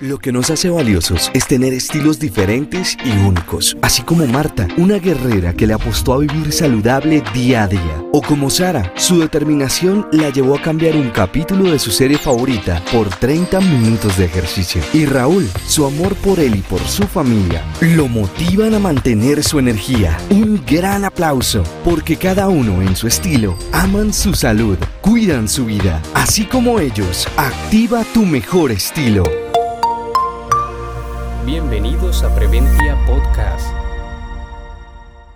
Lo que nos hace valiosos es tener estilos diferentes y únicos, así como Marta, una guerrera que le apostó a vivir saludable día a día, o como Sara, su determinación la llevó a cambiar un capítulo de su serie favorita por 30 minutos de ejercicio. Y Raúl, su amor por él y por su familia, lo motivan a mantener su energía. Un gran aplauso, porque cada uno en su estilo aman su salud, cuidan su vida, así como ellos, activa tu mejor estilo. Bienvenidos a Preventia Podcast.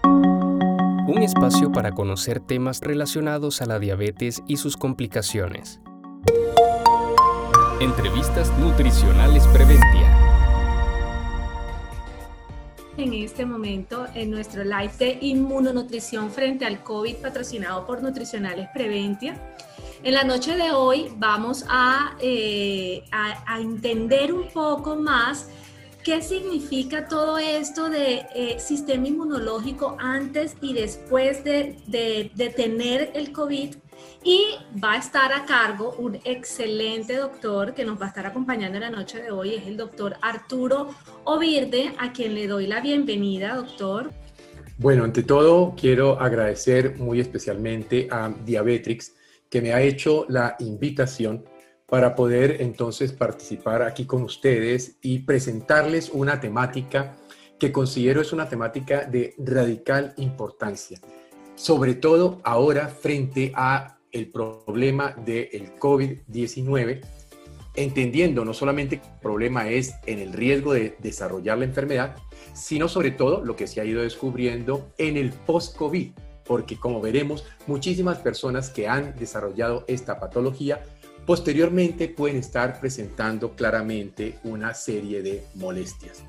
Un espacio para conocer temas relacionados a la diabetes y sus complicaciones. Entrevistas nutricionales Preventia. En este momento, en nuestro live de inmunonutrición frente al COVID patrocinado por Nutricionales Preventia, en la noche de hoy vamos a, eh, a, entender un poco más ¿Qué significa todo esto de eh, sistema inmunológico antes y después de, de, tener el COVID? Y va a estar a cargo un excelente doctor que nos va a estar acompañando en la noche de hoy, es el doctor Arturo Ovirde, a quien le doy la bienvenida, doctor. Bueno, ante todo, quiero agradecer muy especialmente a Diabetrix, que me ha hecho la invitación para poder entonces participar aquí con ustedes y presentarles una temática que considero es una temática de radical importancia, sobre todo ahora frente a el problema del COVID-19, entendiendo no solamente que el problema es en el riesgo de desarrollar la enfermedad, sino sobre todo lo que se ha ido descubriendo en el post-COVID, porque como veremos, muchísimas personas que han desarrollado esta patología posteriormente pueden estar presentando claramente una serie de molestias.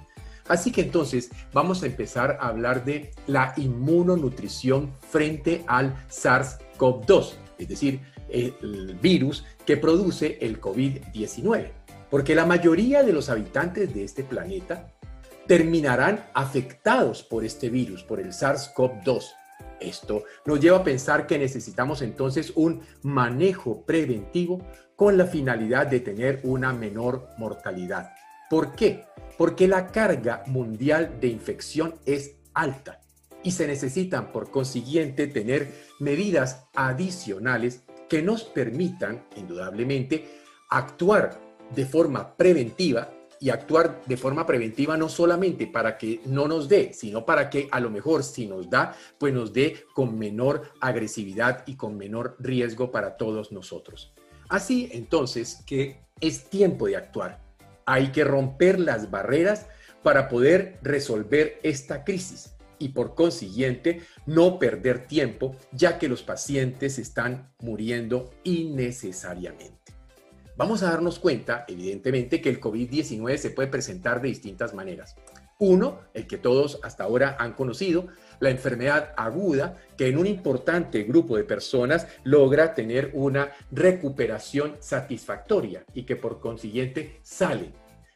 Así que entonces vamos a empezar a hablar de la inmunonutrición frente al SARS-CoV-2, es decir, el virus que produce el COVID-19. Porque la mayoría de los habitantes de este planeta terminarán afectados por este virus, por el SARS-CoV-2. Esto nos lleva a pensar que necesitamos entonces un manejo preventivo con la finalidad de tener una menor mortalidad. ¿Por qué? Porque la carga mundial de infección es alta y se necesitan por consiguiente tener medidas adicionales que nos permitan, indudablemente, actuar de forma preventiva y actuar de forma preventiva no solamente para que no nos dé, sino para que a lo mejor si nos da, pues nos dé con menor agresividad y con menor riesgo para todos nosotros. Así entonces que es tiempo de actuar. Hay que romper las barreras para poder resolver esta crisis y por consiguiente no perder tiempo ya que los pacientes están muriendo innecesariamente. Vamos a darnos cuenta, evidentemente, que el COVID-19 se puede presentar de distintas maneras. Uno, el que todos hasta ahora han conocido, la enfermedad aguda, que en un importante grupo de personas logra tener una recuperación satisfactoria y que por consiguiente sale.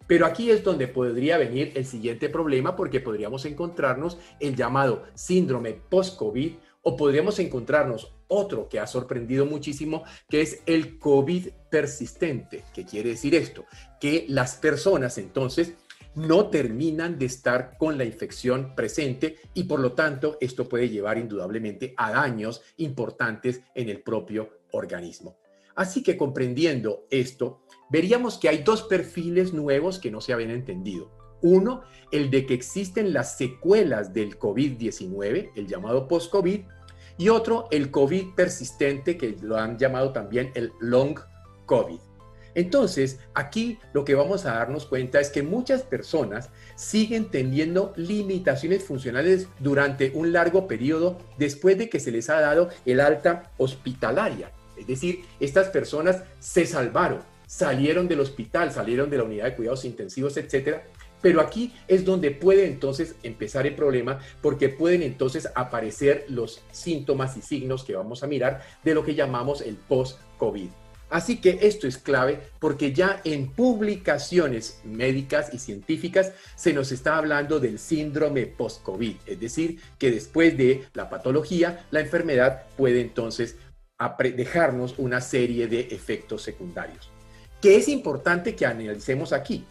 Pero aquí es donde podría venir el siguiente problema porque podríamos encontrarnos el llamado síndrome post-COVID o podríamos encontrarnos otro que ha sorprendido muchísimo, que es el COVID persistente. ¿Qué quiere decir esto? Que las personas entonces no terminan de estar con la infección presente y por lo tanto esto puede llevar indudablemente a daños importantes en el propio organismo. Así que comprendiendo esto, veríamos que hay dos perfiles nuevos que no se habían entendido. Uno, el de que existen las secuelas del COVID-19, el llamado post-COVID, y otro, el COVID persistente, que lo han llamado también el long COVID. Entonces, aquí lo que vamos a darnos cuenta es que muchas personas siguen teniendo limitaciones funcionales durante un largo periodo después de que se les ha dado el alta hospitalaria. Es decir, estas personas se salvaron, salieron del hospital, salieron de la unidad de cuidados intensivos, etcétera, pero aquí es donde puede entonces empezar el problema porque pueden entonces aparecer los síntomas y signos que vamos a mirar de lo que llamamos el post-COVID. Así que esto es clave porque ya en publicaciones médicas y científicas se nos está hablando del síndrome post-COVID, es decir, que después de la patología, la enfermedad puede entonces dejarnos una serie de efectos secundarios. ¿Qué es importante que analicemos aquí?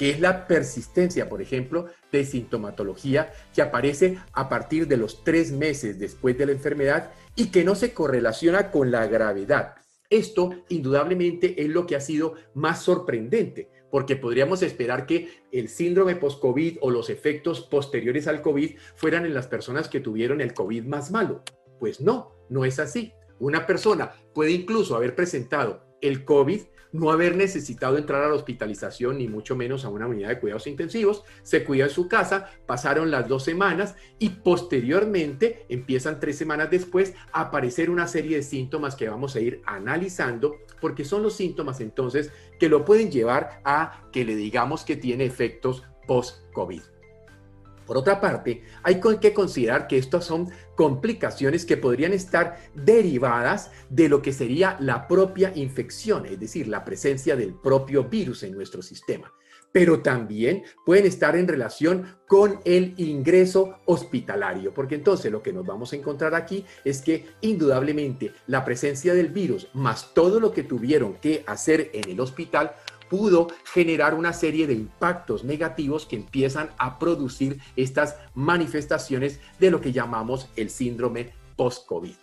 que es la persistencia, por ejemplo, de sintomatología que aparece a partir de los tres meses después de la enfermedad y que no se correlaciona con la gravedad. Esto indudablemente es lo que ha sido más sorprendente, porque podríamos esperar que el síndrome post-COVID o los efectos posteriores al COVID fueran en las personas que tuvieron el COVID más malo. Pues no, no es así. Una persona puede incluso haber presentado el COVID no haber necesitado entrar a la hospitalización ni mucho menos a una unidad de cuidados intensivos, se cuida en su casa, pasaron las dos semanas y posteriormente empiezan tres semanas después a aparecer una serie de síntomas que vamos a ir analizando porque son los síntomas entonces que lo pueden llevar a que le digamos que tiene efectos post-COVID. Por otra parte, hay que considerar que estas son complicaciones que podrían estar derivadas de lo que sería la propia infección, es decir, la presencia del propio virus en nuestro sistema. Pero también pueden estar en relación con el ingreso hospitalario, porque entonces lo que nos vamos a encontrar aquí es que indudablemente la presencia del virus más todo lo que tuvieron que hacer en el hospital pudo generar una serie de impactos negativos que empiezan a producir estas manifestaciones de lo que llamamos el síndrome post-COVID.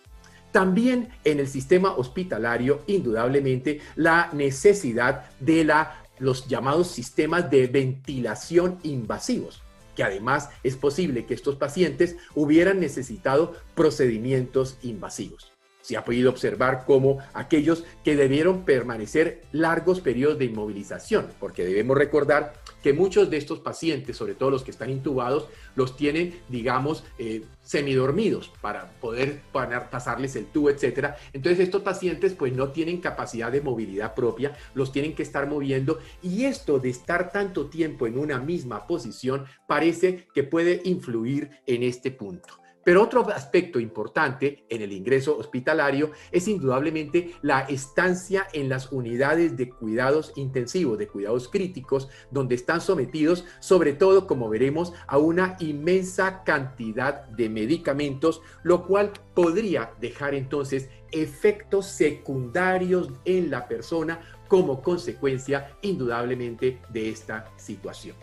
También en el sistema hospitalario, indudablemente, la necesidad de la, los llamados sistemas de ventilación invasivos que además es posible que estos pacientes hubieran necesitado procedimientos invasivos se ha podido observar como aquellos que debieron permanecer largos periodos de inmovilización, porque debemos recordar que muchos de estos pacientes, sobre todo los que están intubados, los tienen, digamos, eh, semidormidos para poder pasarles el tubo, etcétera. Entonces estos pacientes pues no tienen capacidad de movilidad propia, los tienen que estar moviendo y esto de estar tanto tiempo en una misma posición parece que puede influir en este punto. Pero otro aspecto importante en el ingreso hospitalario es indudablemente la estancia en las unidades de cuidados intensivos, de cuidados críticos, donde están sometidos, sobre todo, como veremos, a una inmensa cantidad de medicamentos, lo cual podría dejar entonces efectos secundarios en la persona como consecuencia indudablemente de esta situación.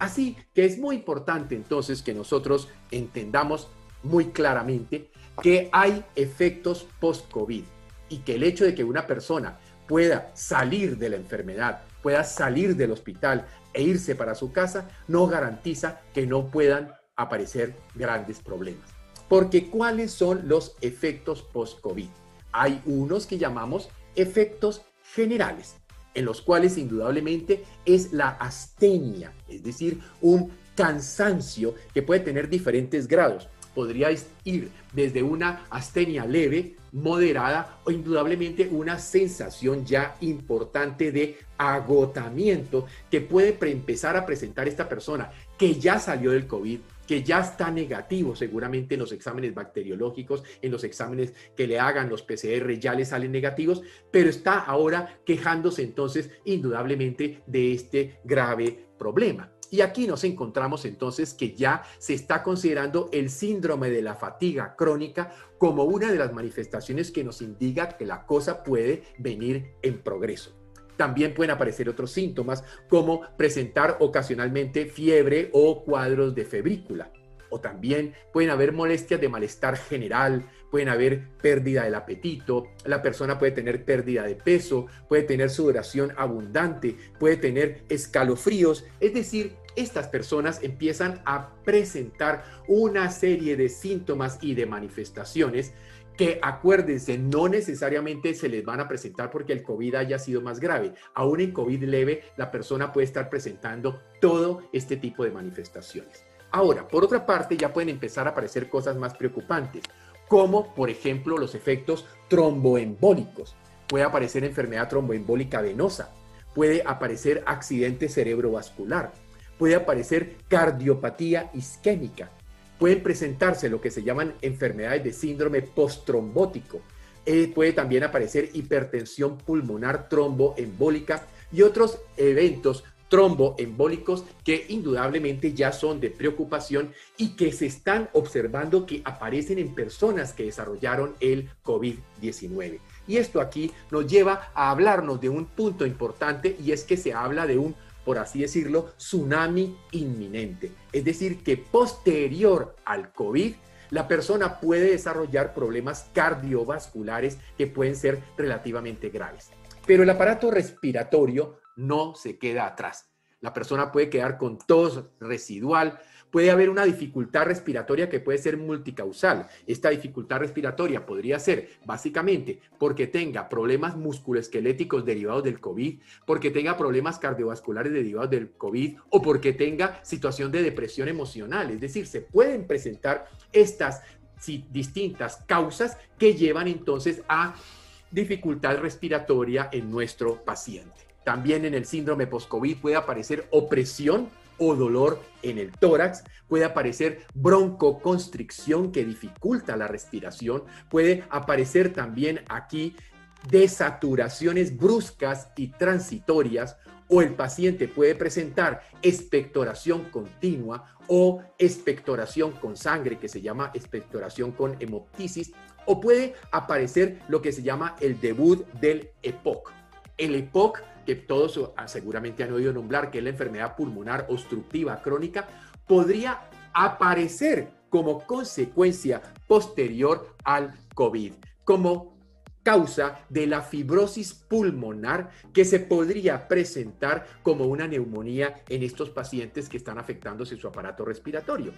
Así que es muy importante entonces que nosotros entendamos muy claramente que hay efectos post-COVID y que el hecho de que una persona pueda salir de la enfermedad, pueda salir del hospital e irse para su casa, no garantiza que no puedan aparecer grandes problemas. Porque ¿cuáles son los efectos post-COVID? Hay unos que llamamos efectos generales, en los cuales indudablemente es la astenia, es decir, un cansancio que puede tener diferentes grados podríais ir desde una astenia leve, moderada o indudablemente una sensación ya importante de agotamiento que puede empezar a presentar esta persona que ya salió del COVID, que ya está negativo seguramente en los exámenes bacteriológicos, en los exámenes que le hagan los PCR ya le salen negativos, pero está ahora quejándose entonces indudablemente de este grave problema. Y aquí nos encontramos entonces que ya se está considerando el síndrome de la fatiga crónica como una de las manifestaciones que nos indica que la cosa puede venir en progreso. También pueden aparecer otros síntomas como presentar ocasionalmente fiebre o cuadros de febrícula. O también pueden haber molestias de malestar general, pueden haber pérdida del apetito, la persona puede tener pérdida de peso, puede tener sudoración abundante, puede tener escalofríos, es decir, estas personas empiezan a presentar una serie de síntomas y de manifestaciones que acuérdense, no necesariamente se les van a presentar porque el COVID haya sido más grave. Aún en COVID leve, la persona puede estar presentando todo este tipo de manifestaciones. Ahora, por otra parte, ya pueden empezar a aparecer cosas más preocupantes como por ejemplo los efectos tromboembólicos. Puede aparecer enfermedad tromboembólica venosa, puede aparecer accidente cerebrovascular, puede aparecer cardiopatía isquémica, pueden presentarse lo que se llaman enfermedades de síndrome posttrombótico, eh, puede también aparecer hipertensión pulmonar tromboembólica y otros eventos tromboembólicos que indudablemente ya son de preocupación y que se están observando que aparecen en personas que desarrollaron el COVID-19. Y esto aquí nos lleva a hablarnos de un punto importante y es que se habla de un por así decirlo, tsunami inminente. Es decir, que posterior al COVID, la persona puede desarrollar problemas cardiovasculares que pueden ser relativamente graves. Pero el aparato respiratorio no se queda atrás. La persona puede quedar con tos residual, puede haber una dificultad respiratoria que puede ser multicausal. Esta dificultad respiratoria podría ser básicamente porque tenga problemas musculoesqueléticos derivados del COVID, porque tenga problemas cardiovasculares derivados del COVID o porque tenga situación de depresión emocional. Es decir, se pueden presentar estas distintas causas que llevan entonces a dificultad respiratoria en nuestro paciente. También en el síndrome post-COVID puede aparecer opresión o dolor en el tórax, puede aparecer broncoconstricción que dificulta la respiración, puede aparecer también aquí desaturaciones bruscas y transitorias o el paciente puede presentar expectoración continua o expectoración con sangre, que se llama expectoración con hemoptisis, o puede aparecer lo que se llama el debut del EPOC. El EPOC que todos seguramente han oído nombrar, que es la enfermedad pulmonar obstructiva crónica, podría aparecer como consecuencia posterior al COVID, como causa de la fibrosis pulmonar que se podría presentar como una neumonía en estos pacientes que están afectándose su aparato respiratorio.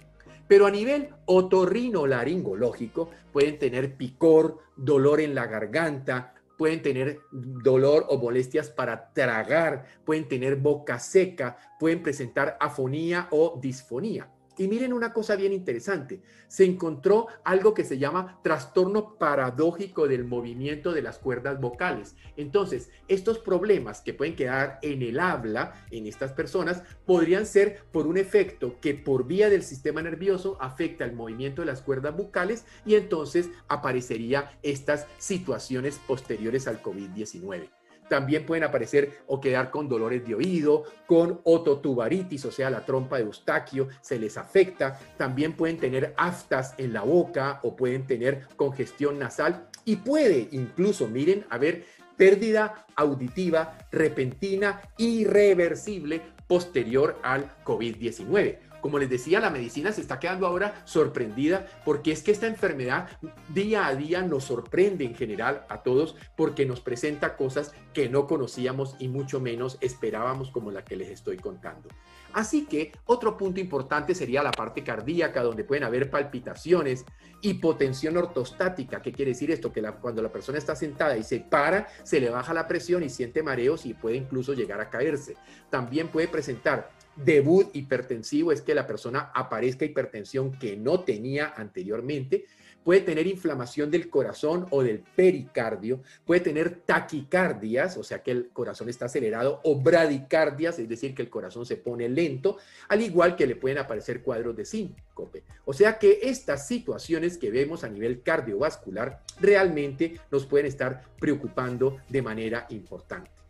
Pero a nivel otorrinolaringológico pueden tener picor, dolor en la garganta, pueden tener dolor o molestias para tragar, pueden tener boca seca, pueden presentar afonía o disfonía. Y miren una cosa bien interesante, se encontró algo que se llama trastorno paradójico del movimiento de las cuerdas vocales. Entonces, estos problemas que pueden quedar en el habla en estas personas podrían ser por un efecto que por vía del sistema nervioso afecta el movimiento de las cuerdas vocales y entonces aparecería estas situaciones posteriores al COVID-19. También pueden aparecer o quedar con dolores de oído, con ototubaritis, o sea, la trompa de Eustaquio se les afecta. También pueden tener aftas en la boca o pueden tener congestión nasal y puede incluso, miren, haber pérdida auditiva repentina irreversible posterior al COVID-19. Como les decía, la medicina se está quedando ahora sorprendida porque es que esta enfermedad día a día nos sorprende en general a todos porque nos presenta cosas que no conocíamos y mucho menos esperábamos como la que les estoy contando. Así que otro punto importante sería la parte cardíaca, donde pueden haber palpitaciones, hipotensión ortostática. ¿Qué quiere decir esto? Que cuando la persona está sentada y se para, se le baja la presión y siente mareos y puede incluso llegar a caerse. También puede presentar debut hipertensivo es que la persona aparezca hipertensión que no tenía anteriormente, puede tener inflamación del corazón o del pericardio, puede tener taquicardias, o sea que el corazón está acelerado, o bradicardias, es decir, que el corazón se pone lento, al igual que le pueden aparecer cuadros de síncope. O sea que estas situaciones que vemos a nivel cardiovascular realmente nos pueden estar preocupando de manera importante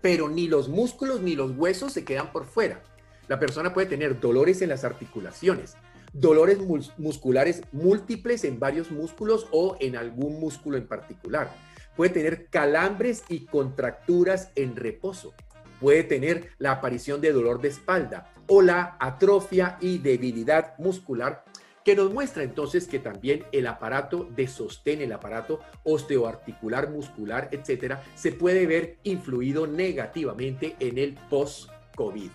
pero ni los músculos ni los huesos se quedan por fuera. La persona puede tener dolores en las articulaciones, dolores musculares múltiples en varios músculos o en algún músculo en particular. Puede tener calambres y contracturas en reposo. Puede tener la aparición de dolor de espalda o la atrofia y debilidad muscular que nos muestra entonces que también el aparato de sostén, el aparato osteoarticular, muscular, etcétera, se puede ver influido negativamente en el post-COVID.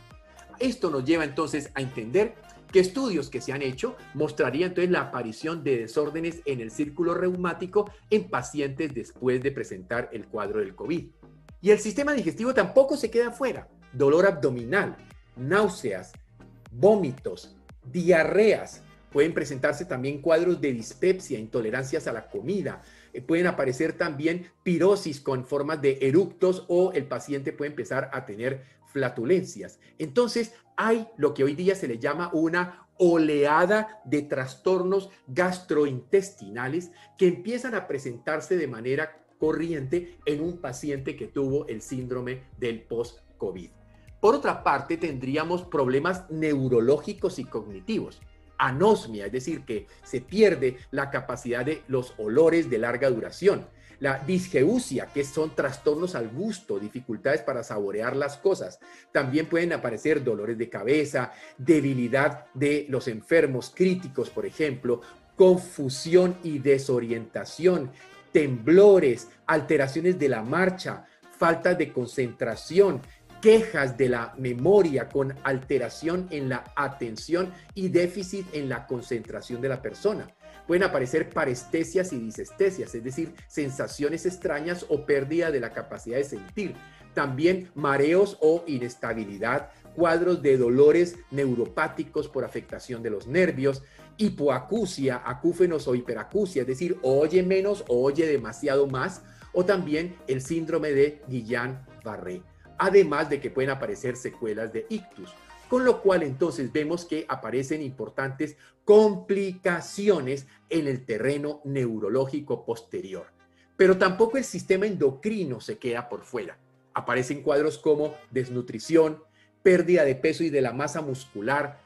Esto nos lleva entonces a entender que estudios que se han hecho mostrarían entonces la aparición de desórdenes en el círculo reumático en pacientes después de presentar el cuadro del COVID. Y el sistema digestivo tampoco se queda fuera. Dolor abdominal, náuseas, vómitos, diarreas, Pueden presentarse también cuadros de dispepsia, intolerancias a la comida. Eh, pueden aparecer también pirosis con formas de eructos o el paciente puede empezar a tener flatulencias. Entonces, hay lo que hoy día se le llama una oleada de trastornos gastrointestinales que empiezan a presentarse de manera corriente en un paciente que tuvo el síndrome del post-COVID. Por otra parte, tendríamos problemas neurológicos y cognitivos anosmia, es decir, que se pierde la capacidad de los olores de larga duración. la disgeusia, que son trastornos al gusto, dificultades para saborear las cosas. También pueden aparecer dolores de cabeza, debilidad de los enfermos críticos, por ejemplo, confusión y desorientación, temblores, alteraciones de la marcha, falta de concentración, quejas de la memoria con alteración en la atención y déficit en la concentración de la persona. Pueden aparecer parestesias y disestesias, es decir, sensaciones extrañas o pérdida de la capacidad de sentir. También mareos o inestabilidad, cuadros de dolores neuropáticos por afectación de los nervios, hipoacusia, acúfenos o hiperacusia, es decir, oye menos o oye demasiado más, o también el síndrome de Guillain-Barré además de que pueden aparecer secuelas de ictus. Con lo cual entonces vemos que aparecen importantes complicaciones en el terreno neurológico posterior. Pero tampoco el sistema endocrino se queda por fuera. Aparecen cuadros como desnutrición, pérdida de peso y de la masa muscular,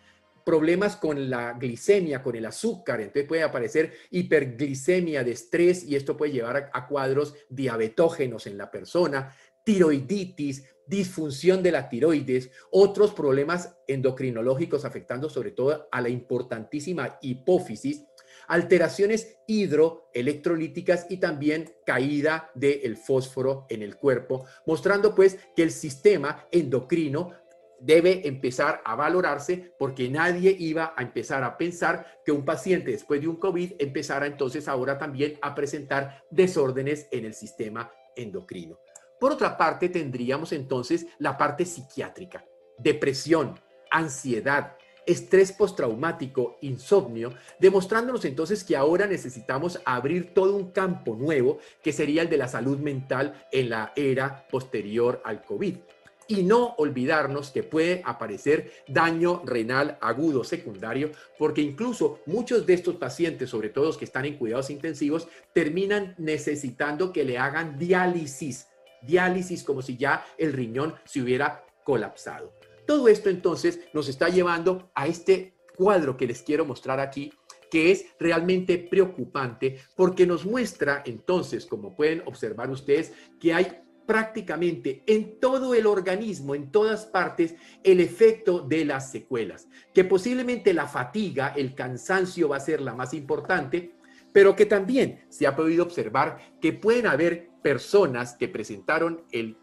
problemas con la glicemia, con el azúcar, entonces puede aparecer hiperglicemia de estrés y esto puede llevar a, cuadros diabetógenos en la persona, tiroiditis, disfunción de la tiroides, otros problemas endocrinológicos afectando sobre todo a la importantísima hipófisis, alteraciones hidroelectrolíticas y también caída del fósforo en el cuerpo, mostrando pues que el sistema endocrino debe empezar a valorarse porque nadie iba a empezar a pensar que un paciente después de un COVID empezara entonces ahora también a presentar desórdenes en el sistema endocrino. Por otra parte, tendríamos entonces la parte psiquiátrica, depresión, ansiedad, estrés postraumático, insomnio, demostrándonos entonces que ahora necesitamos abrir todo un campo nuevo que sería el de la salud mental en la era posterior al COVID. Y no olvidarnos que puede aparecer daño renal agudo secundario, porque incluso muchos de estos pacientes, sobre todo los que están en cuidados intensivos, terminan necesitando que le hagan diálisis diálisis como si ya el riñón se hubiera colapsado. Todo esto entonces nos está llevando a este cuadro que les quiero mostrar aquí, que es realmente preocupante porque nos muestra entonces, como pueden observar ustedes, que hay prácticamente en todo el organismo, en todas partes, el efecto de las secuelas, que posiblemente la fatiga, el cansancio va a ser la más importante, pero que también se ha podido observar que pueden haber personas que presentaron el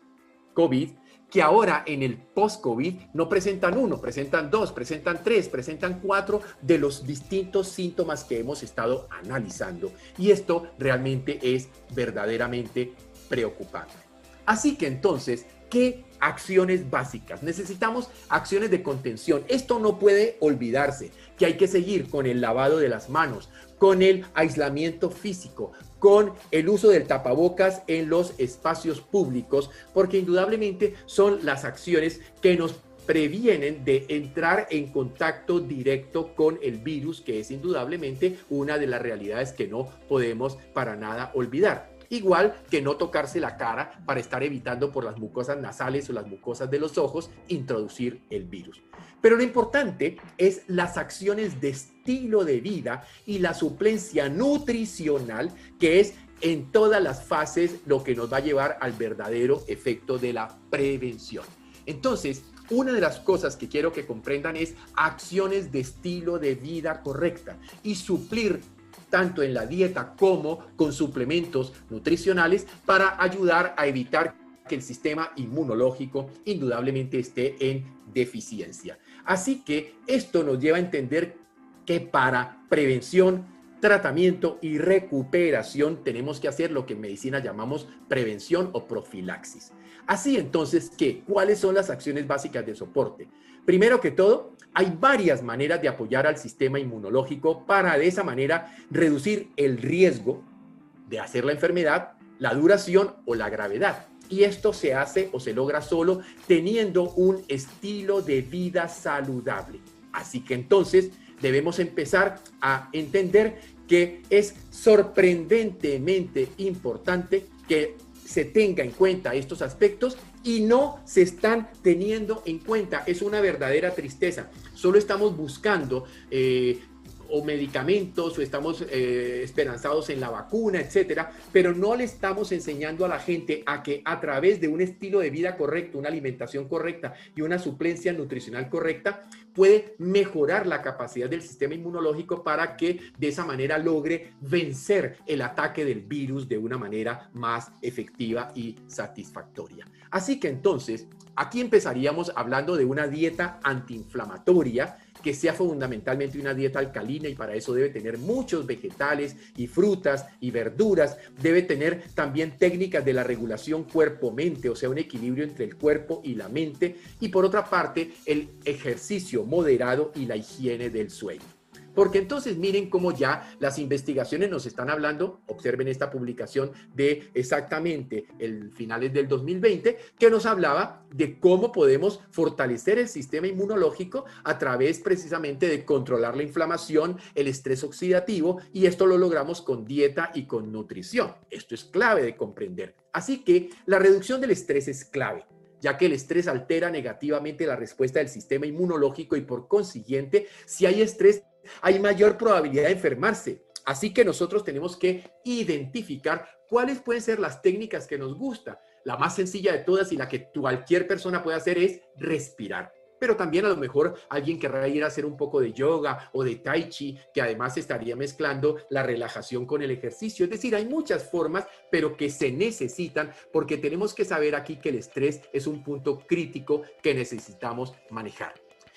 COVID que ahora en el post-COVID no presentan uno, presentan dos, presentan tres, presentan cuatro de los distintos síntomas que hemos estado analizando. Y esto realmente es verdaderamente preocupante. Así que entonces, ¿qué acciones básicas? Necesitamos acciones de contención. Esto no puede olvidarse, que hay que seguir con el lavado de las manos, con el aislamiento físico, con el uso del tapabocas en los espacios públicos, porque indudablemente son las acciones que nos previenen de entrar en contacto directo con el virus, que es indudablemente una de las realidades que no podemos para nada olvidar. Igual que no tocarse la cara para estar evitando por las mucosas nasales o las mucosas de los ojos introducir el virus. Pero lo importante es las acciones de estilo de vida y la suplencia nutricional, que es en todas las fases lo que nos va a llevar al verdadero efecto de la prevención. Entonces, una de las cosas que quiero que comprendan es acciones de estilo de vida correcta y suplir tanto en la dieta como con suplementos nutricionales para ayudar a evitar que el sistema inmunológico indudablemente esté en deficiencia. Así que esto nos lleva a entender que para prevención, tratamiento y recuperación tenemos que hacer lo que en medicina llamamos prevención o profilaxis. Así entonces, ¿qué? ¿Cuáles son las acciones básicas de soporte? Primero que todo, hay varias maneras de apoyar al sistema inmunológico para de esa manera reducir el riesgo de hacer la enfermedad, la duración o la gravedad. Y esto se hace o se logra solo teniendo un estilo de vida saludable. Así que entonces debemos empezar a entender que es sorprendentemente importante que se tenga en cuenta estos aspectos y no se están teniendo en cuenta. Es una verdadera tristeza. Solo estamos buscando eh, o medicamentos o estamos eh, esperanzados en la vacuna, etcétera, pero no le estamos enseñando a la gente a que a través de un estilo de vida correcto, una alimentación correcta y una suplencia nutricional correcta, puede mejorar la capacidad del sistema inmunológico para que de esa manera logre vencer el ataque del virus de una manera más efectiva y satisfactoria. Así que entonces, aquí empezaríamos hablando de una dieta antiinflamatoria que sea fundamentalmente una dieta alcalina y para eso debe tener muchos vegetales y frutas y verduras. Debe tener también técnicas de la regulación cuerpo-mente, o sea, un equilibrio entre el cuerpo y la mente. Y por otra parte, el ejercicio moderado y la higiene del sueño. Porque entonces miren cómo ya las investigaciones nos están hablando, observen esta publicación de exactamente el finales del 2020, que nos hablaba de cómo podemos fortalecer el sistema inmunológico a través precisamente de controlar la inflamación, el estrés oxidativo, y esto lo logramos con dieta y con nutrición. Esto es clave de comprender. Así que la reducción del estrés es clave ya que el estrés altera negativamente la respuesta del sistema inmunológico y por consiguiente, si hay estrés, hay mayor probabilidad de enfermarse. Así que nosotros tenemos que identificar cuáles pueden ser las técnicas que nos gusta. La más sencilla de todas y la que cualquier persona puede hacer es respirar. Pero también a lo mejor alguien querrá ir a hacer un poco de yoga o de tai chi, que además estaría mezclando la relajación con el ejercicio. Es decir, hay muchas formas, pero que se necesitan porque tenemos que saber aquí que el estrés es un punto crítico que necesitamos manejar.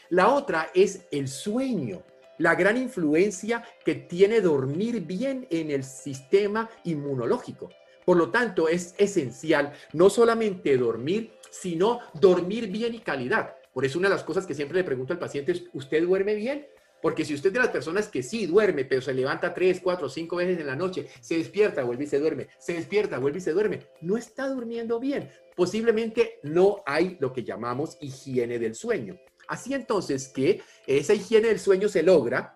La otra es el sueño la gran influencia que tiene dormir bien en el sistema inmunológico. Por lo tanto, es esencial no solamente dormir, sino dormir bien y calidad. Por eso una de las cosas que siempre le pregunto al paciente es, ¿usted duerme bien? Porque si usted es de las personas que sí duerme, pero se levanta tres, cuatro, cinco veces en la noche, se despierta, vuelve y se duerme, se despierta, vuelve y se duerme, no está durmiendo bien. Posiblemente no hay lo que llamamos higiene del sueño. Así entonces que esa higiene del sueño se logra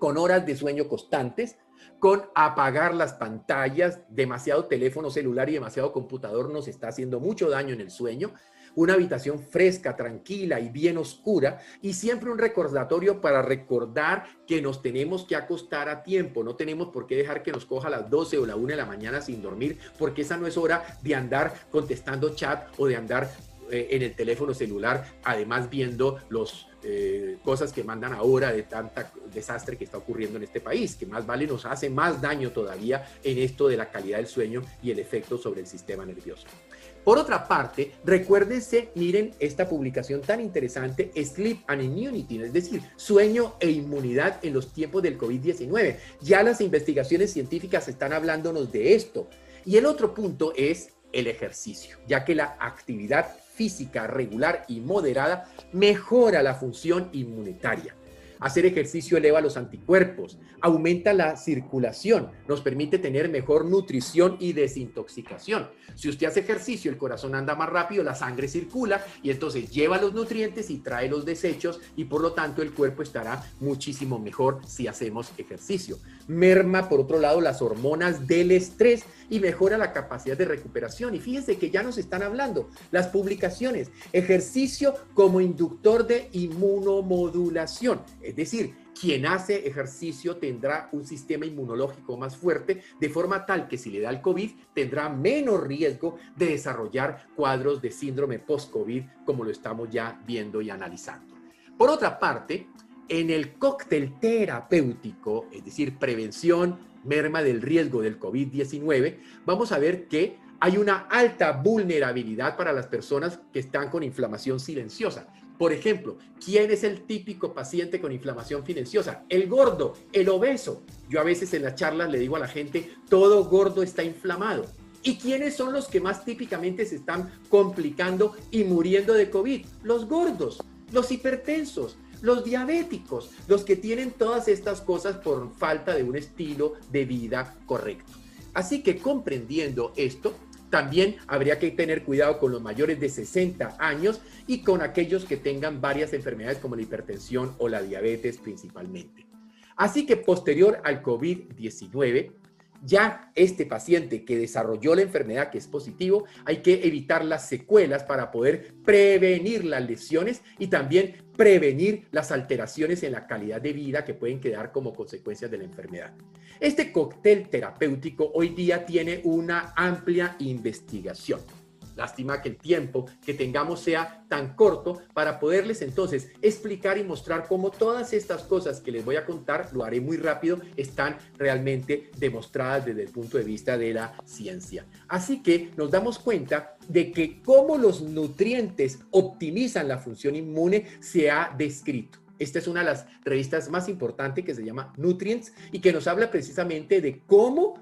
con horas de sueño constantes, con apagar las pantallas, demasiado teléfono celular y demasiado computador nos está haciendo mucho daño en el sueño, una habitación fresca, tranquila y bien oscura y siempre un recordatorio para recordar que nos tenemos que acostar a tiempo, no tenemos por qué dejar que nos coja a las 12 o la 1 de la mañana sin dormir, porque esa no es hora de andar contestando chat o de andar eh, en el teléfono celular, además viendo los eh, cosas que mandan ahora de tanta desastre que está ocurriendo en este país, que más vale nos hace más daño todavía en esto de la calidad del sueño y el efecto sobre el sistema nervioso. Por otra parte, recuérdense, miren esta publicación tan interesante, Sleep and Immunity, es decir, sueño e inmunidad en los tiempos del COVID-19. Ya las investigaciones científicas están hablándonos de esto. Y el otro punto es el ejercicio, ya que la actividad física regular y moderada mejora la función inmunitaria. Hacer ejercicio eleva los anticuerpos, aumenta la circulación, nos permite tener mejor nutrición y desintoxicación. Si usted hace ejercicio, el corazón anda más rápido, la sangre circula y entonces lleva los nutrientes y trae los desechos y por lo tanto el cuerpo estará muchísimo mejor si hacemos ejercicio. Merma, por otro lado, las hormonas del estrés y mejora la capacidad de recuperación. Y fíjense que ya nos están hablando las publicaciones, ejercicio como inductor de inmunomodulación, es decir, quien hace ejercicio tendrá un sistema inmunológico más fuerte, de forma tal que si le da el COVID tendrá menos riesgo de desarrollar cuadros de síndrome post-COVID, como lo estamos ya viendo y analizando. Por otra parte, en el cóctel terapéutico, es decir, prevención, merma del riesgo del COVID-19, vamos a ver que hay una alta vulnerabilidad para las personas que están con inflamación silenciosa. Por ejemplo, ¿quién es el típico paciente con inflamación silenciosa? El gordo, el obeso. Yo a veces en las charlas le digo a la gente, todo gordo está inflamado. ¿Y quiénes son los que más típicamente se están complicando y muriendo de COVID? Los gordos, los hipertensos, los diabéticos, los que tienen todas estas cosas por falta de un estilo de vida correcto. Así que comprendiendo esto, también habría que tener cuidado con los mayores de 60 años y con aquellos que tengan varias enfermedades como la hipertensión o la diabetes principalmente. Así que posterior al COVID-19, ya este paciente que desarrolló la enfermedad que es positivo, hay que evitar las secuelas para poder prevenir las lesiones y también prevenir las alteraciones en la calidad de vida que pueden quedar como consecuencias de la enfermedad. Este cóctel terapéutico hoy día tiene una amplia investigación. Lástima que el tiempo que tengamos sea tan corto para poderles entonces explicar y mostrar cómo todas estas cosas que les voy a contar, lo haré muy rápido, están realmente demostradas desde el punto de vista de la ciencia. Así que nos damos cuenta de que cómo los nutrientes optimizan la función inmune se ha descrito. Esta es una de las revistas más importantes que se llama Nutrients y que nos habla precisamente de cómo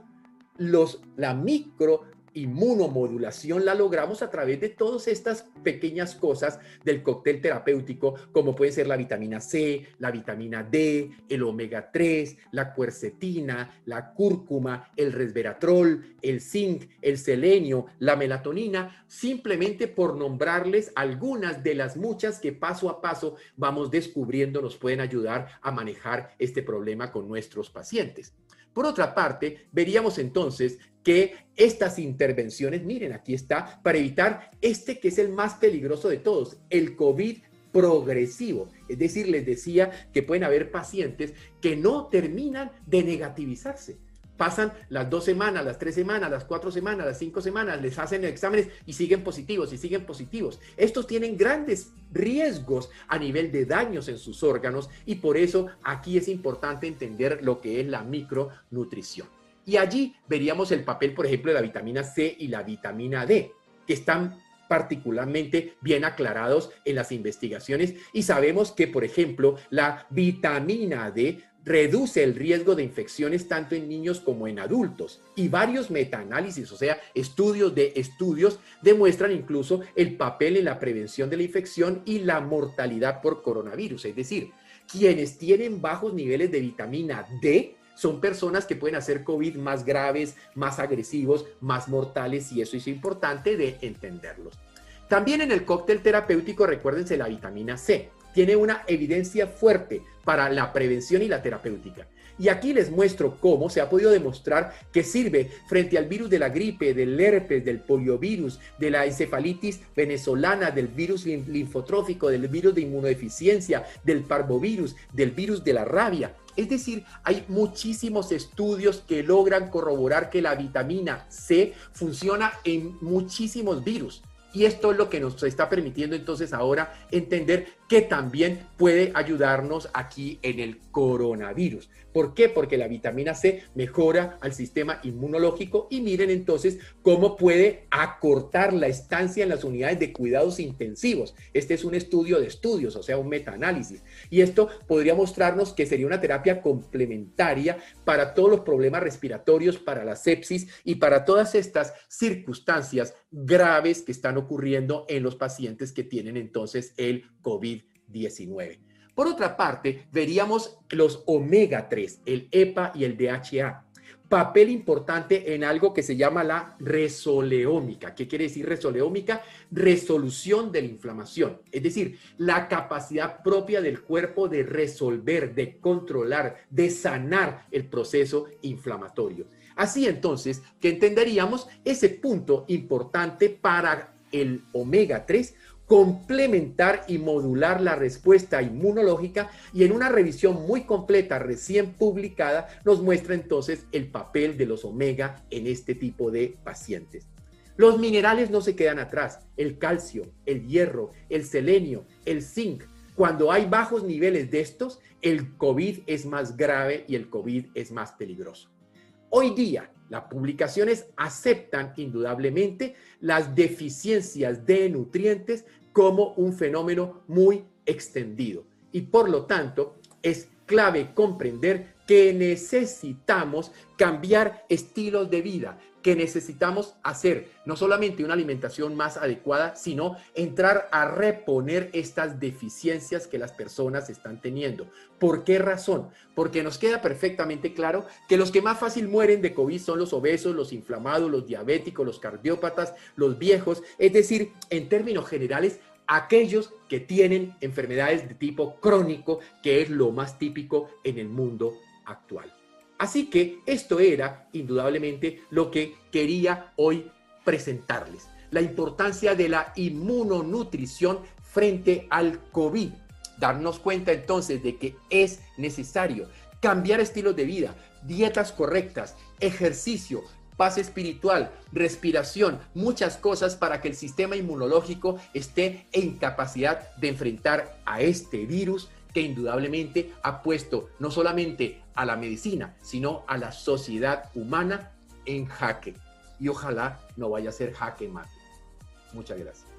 los, la micro inmunomodulación la logramos a través de todas estas pequeñas cosas del cóctel terapéutico, como pueden ser la vitamina C, la vitamina D, el omega 3, la cuercetina, la cúrcuma, el resveratrol, el zinc, el selenio, la melatonina, simplemente por nombrarles algunas de las muchas que paso a paso vamos descubriendo nos pueden ayudar a manejar este problema con nuestros pacientes. Por otra parte, veríamos entonces que estas intervenciones, miren, aquí está, para evitar este que es el más peligroso de todos, el COVID progresivo. Es decir, les decía que pueden haber pacientes que no terminan de negativizarse pasan las dos semanas, las tres semanas, las cuatro semanas, las cinco semanas, les hacen exámenes y siguen positivos y siguen positivos. Estos tienen grandes riesgos a nivel de daños en sus órganos y por eso aquí es importante entender lo que es la micronutrición. Y allí veríamos el papel, por ejemplo, de la vitamina C y la vitamina D, que están particularmente bien aclarados en las investigaciones y sabemos que, por ejemplo, la vitamina D reduce el riesgo de infecciones tanto en niños como en adultos. Y varios metaanálisis, o sea, estudios de estudios, demuestran incluso el papel en la prevención de la infección y la mortalidad por coronavirus. Es decir, quienes tienen bajos niveles de vitamina D son personas que pueden hacer COVID más graves, más agresivos, más mortales y eso es importante de entenderlos. También en el cóctel terapéutico, recuérdense la vitamina C tiene una evidencia fuerte para la prevención y la terapéutica. Y aquí les muestro cómo se ha podido demostrar que sirve frente al virus de la gripe, del herpes, del poliovirus, de la encefalitis venezolana, del virus linfotrófico, del virus de inmunodeficiencia, del parvovirus, del virus de la rabia. Es decir, hay muchísimos estudios que logran corroborar que la vitamina C funciona en muchísimos virus. Y esto es lo que nos está permitiendo entonces ahora entender que también puede ayudarnos aquí en el coronavirus. ¿Por qué? Porque la vitamina C mejora al sistema inmunológico y miren entonces cómo puede acortar la estancia en las unidades de cuidados intensivos. Este es un estudio de estudios, o sea, un metaanálisis. Y esto podría mostrarnos que sería una terapia complementaria para todos los problemas respiratorios, para la sepsis y para todas estas circunstancias graves que están ocurriendo en los pacientes que tienen entonces el COVID-19. Por otra parte, veríamos los omega 3, el EPA y el DHA. Papel importante en algo que se llama la resoleómica. ¿Qué quiere decir resoleómica? Resolución de la inflamación. Es decir, la capacidad propia del cuerpo de resolver, de controlar, de sanar el proceso inflamatorio. Así entonces que entenderíamos ese punto importante para el omega 3 complementar y modular la respuesta inmunológica y en una revisión muy completa recién publicada nos muestra entonces el papel de los omega en este tipo de pacientes. Los minerales no se quedan atrás, el calcio, el hierro, el selenio, el zinc. Cuando hay bajos niveles de estos, el COVID es más grave y el COVID es más peligroso. Hoy día, las publicaciones aceptan indudablemente las deficiencias de nutrientes como un fenómeno muy extendido. Y por lo tanto, es clave comprender que necesitamos cambiar estilos de vida, que necesitamos hacer no solamente una alimentación más adecuada, sino entrar a reponer estas deficiencias que las personas están teniendo. ¿Por qué razón? Porque nos queda perfectamente claro que los que más fácil mueren de COVID son los obesos, los inflamados, los diabéticos, los cardiópatas, los viejos, es decir, en términos generales, aquellos que tienen enfermedades de tipo crónico, que es lo más típico en el mundo actual. Así que esto era indudablemente lo que quería hoy presentarles, la importancia de la inmunonutrición frente al COVID. darnos cuenta entonces de que es necesario cambiar estilos de vida, dietas correctas, ejercicio, paz espiritual, respiración, muchas cosas para que el sistema inmunológico esté en capacidad de enfrentar a este virus indudablemente ha puesto no solamente a la medicina, sino a la sociedad humana en jaque. Y ojalá no vaya a ser jaque mate. Muchas gracias.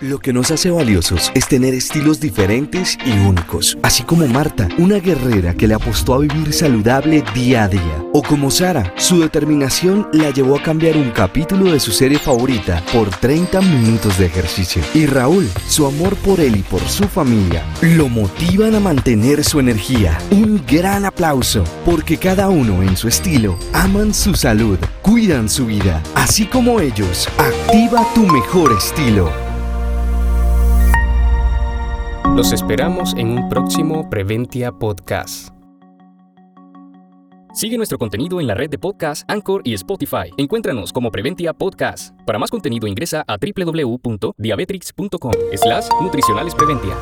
Lo que nos hace valiosos es tener estilos diferentes y únicos, así como Marta, una guerrera que le apostó a vivir saludable día a día, o como Sara, su determinación la llevó a cambiar un capítulo de su serie favorita por 30 minutos de ejercicio, y Raúl, su amor por él y por su familia, lo motivan a mantener su energía. Un gran aplauso, porque cada uno en su estilo aman su salud, cuidan su vida, así como ellos, activa tu mejor estilo. Los esperamos en un próximo Preventia Podcast. Sigue nuestro contenido en la red de podcast Anchor y Spotify. Encuéntranos como Preventia Podcast. Para más contenido ingresa a www.diabetrix.com slash nutricionales preventia.